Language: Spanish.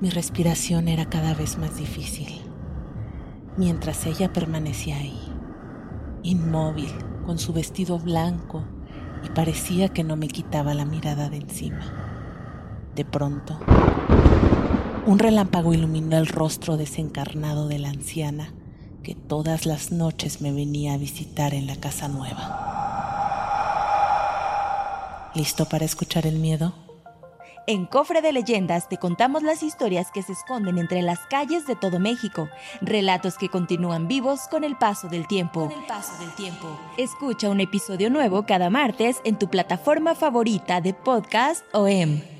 Mi respiración era cada vez más difícil, mientras ella permanecía ahí, inmóvil, con su vestido blanco, y parecía que no me quitaba la mirada de encima. De pronto, un relámpago iluminó el rostro desencarnado de la anciana que todas las noches me venía a visitar en la casa nueva. ¿Listo para escuchar el miedo? En Cofre de Leyendas te contamos las historias que se esconden entre las calles de todo México, relatos que continúan vivos con el paso del tiempo. Con el paso del tiempo. Escucha un episodio nuevo cada martes en tu plataforma favorita de podcast o em.